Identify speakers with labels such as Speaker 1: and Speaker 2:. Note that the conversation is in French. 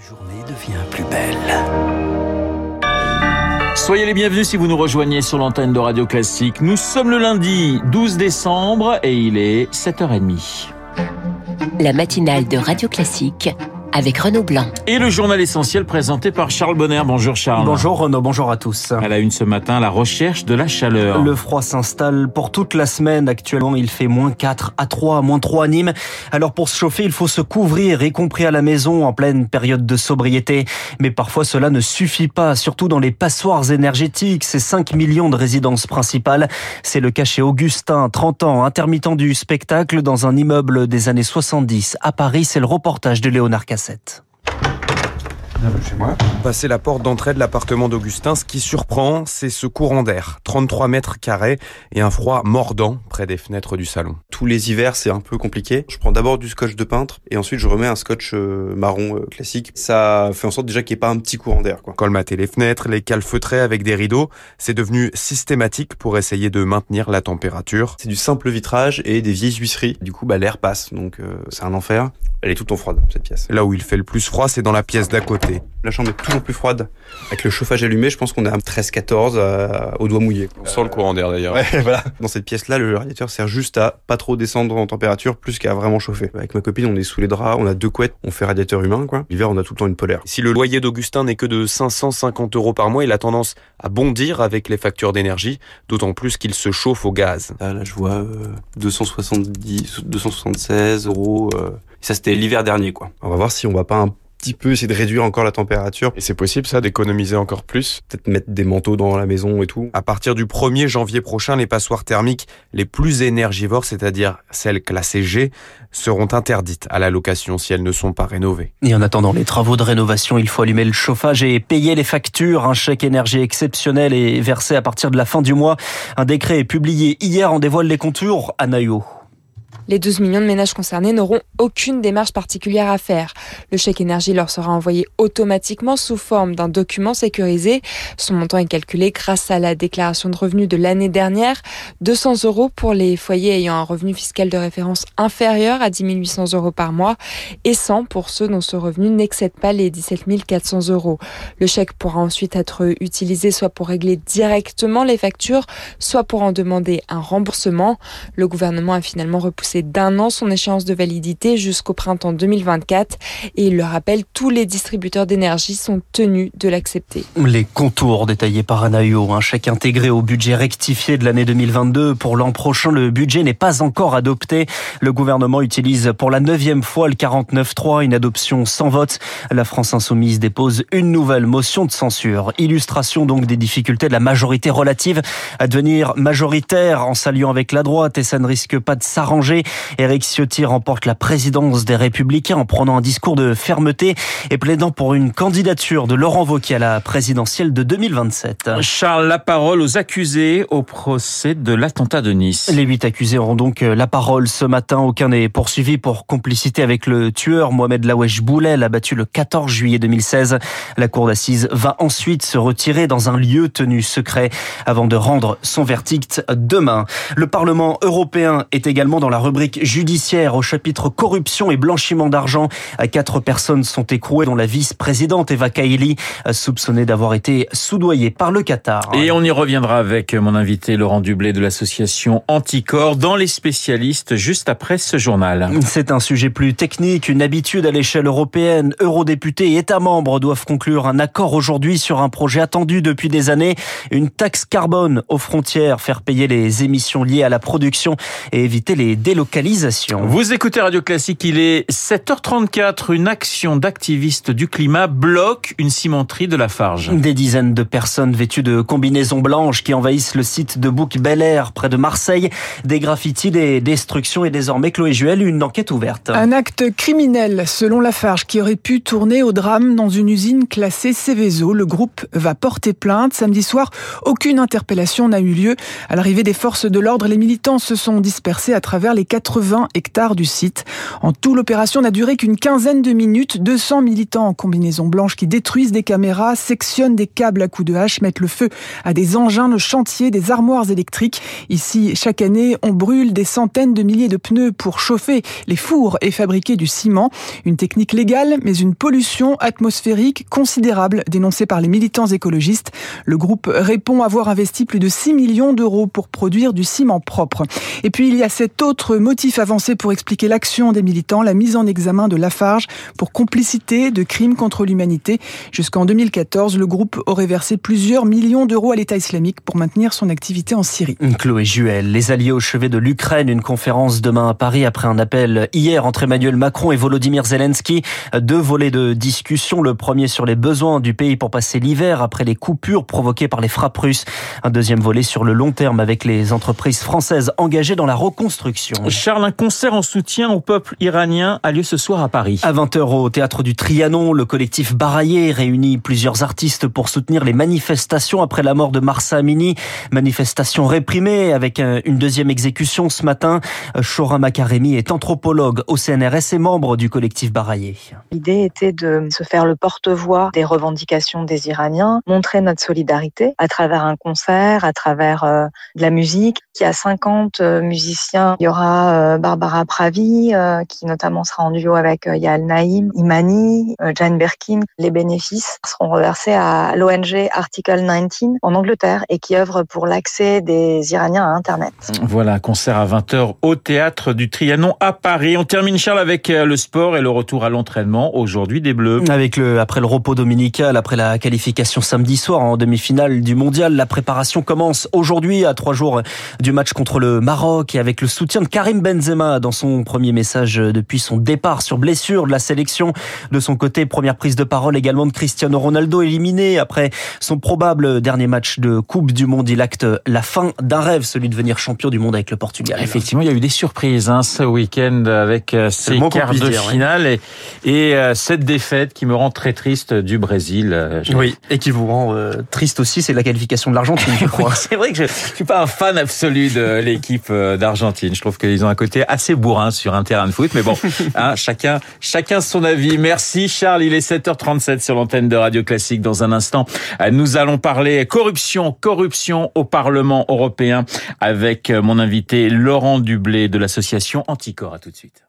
Speaker 1: journée devient plus belle.
Speaker 2: Soyez les bienvenus si vous nous rejoignez sur l'antenne de Radio Classique. Nous sommes le lundi 12 décembre et il est 7h30.
Speaker 3: La matinale de Radio Classique avec Renaud Blanc.
Speaker 2: Et le journal essentiel présenté par Charles Bonner. Bonjour Charles.
Speaker 4: Bonjour Renaud, bonjour à tous.
Speaker 2: À la une ce matin, la recherche de la chaleur.
Speaker 4: Le froid s'installe pour toute la semaine. Actuellement, il fait moins 4 à 3, moins 3 à Nîmes. Alors pour se chauffer, il faut se couvrir, y compris à la maison en pleine période de sobriété. Mais parfois, cela ne suffit pas, surtout dans les passoires énergétiques, ces 5 millions de résidences principales. C'est le cas chez Augustin, 30 ans, intermittent du spectacle dans un immeuble des années 70 à Paris. C'est le reportage de Léonard Cassette.
Speaker 5: Chez moi. Passer la porte d'entrée de l'appartement d'Augustin, ce qui surprend, c'est ce courant d'air. 33 mètres carrés et un froid mordant près des fenêtres du salon.
Speaker 6: Tous les hivers, c'est un peu compliqué. Je prends d'abord du scotch de peintre et ensuite je remets un scotch euh, marron euh, classique. Ça fait en sorte déjà qu'il n'y ait pas un petit courant d'air.
Speaker 5: Colmater les fenêtres, les calfeutrer avec des rideaux, c'est devenu systématique pour essayer de maintenir la température.
Speaker 6: C'est du simple vitrage et des vieilles huisseries. Du coup, bah, l'air passe, donc euh, c'est un enfer. Elle est tout en froide, cette pièce.
Speaker 5: Là où il fait le plus froid, c'est dans la pièce d'à côté.
Speaker 6: La chambre est toujours plus froide. Avec le chauffage allumé, je pense qu'on est à 13-14 euh, au doigt mouillé.
Speaker 5: On sent le courant d'air d'ailleurs.
Speaker 6: Ouais, voilà. Dans cette pièce-là, le radiateur sert juste à pas trop descendre en température, plus qu'à vraiment chauffer. Avec ma copine, on est sous les draps, on a deux couettes, on fait radiateur humain, quoi. L'hiver, on a tout le temps une polaire.
Speaker 5: Si le loyer d'Augustin n'est que de 550 euros par mois, il a tendance à bondir avec les factures d'énergie, d'autant plus qu'il se chauffe au gaz.
Speaker 6: Là, là je vois euh, 270, 276 euros. Euh, ça, c'était l'hiver dernier, quoi. On va voir si on va pas un petit peu essayer de réduire encore la température.
Speaker 5: Et c'est possible ça d'économiser encore plus?
Speaker 6: Peut-être mettre des manteaux dans la maison et tout.
Speaker 5: À partir du 1er janvier prochain, les passoires thermiques les plus énergivores, c'est-à-dire celles classées G, seront interdites à la location si elles ne sont pas rénovées.
Speaker 4: Et en attendant les travaux de rénovation, il faut allumer le chauffage et payer les factures. Un chèque énergie exceptionnel est versé à partir de la fin du mois. Un décret est publié hier en dévoile les contours à Naïo.
Speaker 7: Les 12 millions de ménages concernés n'auront aucune démarche particulière à faire. Le chèque énergie leur sera envoyé automatiquement sous forme d'un document sécurisé. Son montant est calculé grâce à la déclaration de revenus de l'année dernière. 200 euros pour les foyers ayant un revenu fiscal de référence inférieur à 10 800 euros par mois et 100 pour ceux dont ce revenu n'excède pas les 17 400 euros. Le chèque pourra ensuite être utilisé soit pour régler directement les factures, soit pour en demander un remboursement. Le gouvernement a finalement repoussé d'un an son échéance de validité jusqu'au printemps 2024 et il le rappelle, tous les distributeurs d'énergie sont tenus de l'accepter.
Speaker 4: Les contours détaillés par Anaïo, un chèque intégré au budget rectifié de l'année 2022. Pour l'an prochain, le budget n'est pas encore adopté. Le gouvernement utilise pour la neuvième fois le 49.3, une adoption sans vote. La France Insoumise dépose une nouvelle motion de censure. Illustration donc des difficultés de la majorité relative à devenir majoritaire en s'alliant avec la droite et ça ne risque pas de s'arranger. Éric Ciotti remporte la présidence des Républicains en prenant un discours de fermeté et plaidant pour une candidature de Laurent Wauquiez à la présidentielle de 2027.
Speaker 2: Charles, la parole aux accusés au procès de l'attentat de Nice.
Speaker 4: Les huit accusés auront donc la parole ce matin. Aucun n'est poursuivi pour complicité avec le tueur Mohamed Lawesh Boulel, abattu le 14 juillet 2016. La cour d'assises va ensuite se retirer dans un lieu tenu secret avant de rendre son verdict demain. Le Parlement européen est également dans la rubrique judiciaire au chapitre corruption et blanchiment d'argent. Quatre personnes sont écrouées, dont la vice-présidente Eva Kaili, soupçonnée d'avoir été soudoyée par le Qatar.
Speaker 2: Et on y reviendra avec mon invité Laurent Dublé de l'association Anticor dans les spécialistes juste après ce journal.
Speaker 4: C'est un sujet plus technique, une habitude à l'échelle européenne. Eurodéputés et États membres doivent conclure un accord aujourd'hui sur un projet attendu depuis des années, une taxe carbone aux frontières, faire payer les émissions liées à la production et éviter les délocalisations.
Speaker 2: Vous écoutez Radio Classique, il est 7h34. Une action d'activistes du climat bloque une cimenterie de la Farge.
Speaker 4: Des dizaines de personnes vêtues de combinaisons blanches qui envahissent le site de Bouc Bel Air près de Marseille. Des graffitis, des destructions et désormais, Chloé Juel, une enquête ouverte.
Speaker 8: Un acte criminel, selon Lafarge, qui aurait pu tourner au drame dans une usine classée Céveso. Le groupe va porter plainte. Samedi soir, aucune interpellation n'a eu lieu. À l'arrivée des forces de l'ordre, les militants se sont dispersés à travers les 80 hectares du site. En tout, l'opération n'a duré qu'une quinzaine de minutes. 200 militants en combinaison blanche qui détruisent des caméras, sectionnent des câbles à coups de hache, mettent le feu à des engins de chantier, des armoires électriques. Ici, chaque année, on brûle des centaines de milliers de pneus pour chauffer les fours et fabriquer du ciment. Une technique légale, mais une pollution atmosphérique considérable dénoncée par les militants écologistes. Le groupe répond avoir investi plus de 6 millions d'euros pour produire du ciment propre. Et puis, il y a cet autre motif avancé pour expliquer l'action des militants, la mise en examen de Lafarge pour complicité de crimes contre l'humanité. Jusqu'en 2014, le groupe aurait versé plusieurs millions d'euros à l'État islamique pour maintenir son activité en Syrie.
Speaker 4: Chloé Juel, les alliés au chevet de l'Ukraine, une conférence demain à Paris après un appel hier entre Emmanuel Macron et Volodymyr Zelensky. Deux volets de discussion. Le premier sur les besoins du pays pour passer l'hiver après les coupures provoquées par les frappes russes. Un deuxième volet sur le long terme avec les entreprises françaises engagées dans la reconstruction.
Speaker 2: Charles, un concert en soutien au peuple iranien a lieu ce soir à Paris.
Speaker 4: À 20h au théâtre du Trianon, le collectif Baraillé réunit plusieurs artistes pour soutenir les manifestations après la mort de Marsa Amini. Manifestation réprimée avec une deuxième exécution ce matin. Shora Makaremi est anthropologue au CNRS et membre du collectif Baraillé.
Speaker 9: L'idée était de se faire le porte-voix des revendications des Iraniens, montrer notre solidarité à travers un concert, à travers euh, de la musique. Qui a 50 euh, musiciens. Il y aura euh, Barbara Pravi, qui notamment sera en duo avec Yael Naïm, Imani, Jane Birkin. Les bénéfices seront reversés à l'ONG Article 19 en Angleterre et qui œuvre pour l'accès des Iraniens à Internet.
Speaker 2: Voilà, concert à 20h au théâtre du Trianon à Paris. On termine Charles avec le sport et le retour à l'entraînement aujourd'hui des Bleus.
Speaker 4: Avec le après le repos dominical, après la qualification samedi soir en demi-finale du mondial, la préparation commence aujourd'hui à trois jours du match contre le Maroc et avec le soutien de Karim Benzema dans son premier message depuis son départ sur blessure de la sélection. De son côté, première prise de parole également de Cristiano Ronaldo éliminé après son probable dernier match de Coupe du Monde. Il acte la fin d'un rêve, celui de devenir champion du monde avec le Portugal.
Speaker 2: Effectivement, il y a eu des surprises hein, ce week-end avec euh, ces quarts de finale et, et euh, cette défaite qui me rend très triste du Brésil. Euh,
Speaker 4: oui, et qui vous rend triste aussi, c'est la qualification de l'Argentine, je crois.
Speaker 2: c'est vrai que je, je suis pas un fan absolu de l'équipe d'Argentine. Je trouve qu'ils ont un côté assez bourrin sur un terrain de foot, mais bon, hein, chacun, chacun son avis. Merci Charles, il est 7h37 sur l'antenne de Radio Classique. Dans un instant, euh, nous allons parler corruption, corruption au Parlement européen avec euh, mon invité Laurent Dublé de l'association Anticor. À tout de suite.